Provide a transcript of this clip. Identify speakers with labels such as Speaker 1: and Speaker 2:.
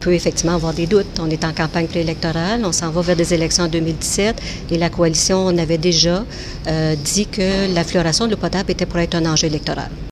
Speaker 1: On peut effectivement avoir des doutes. On est en campagne préélectorale, on s'en va vers des élections en 2017 et la coalition, on avait déjà euh, dit que l'affluoration de l'eau potable était pour être un enjeu électoral.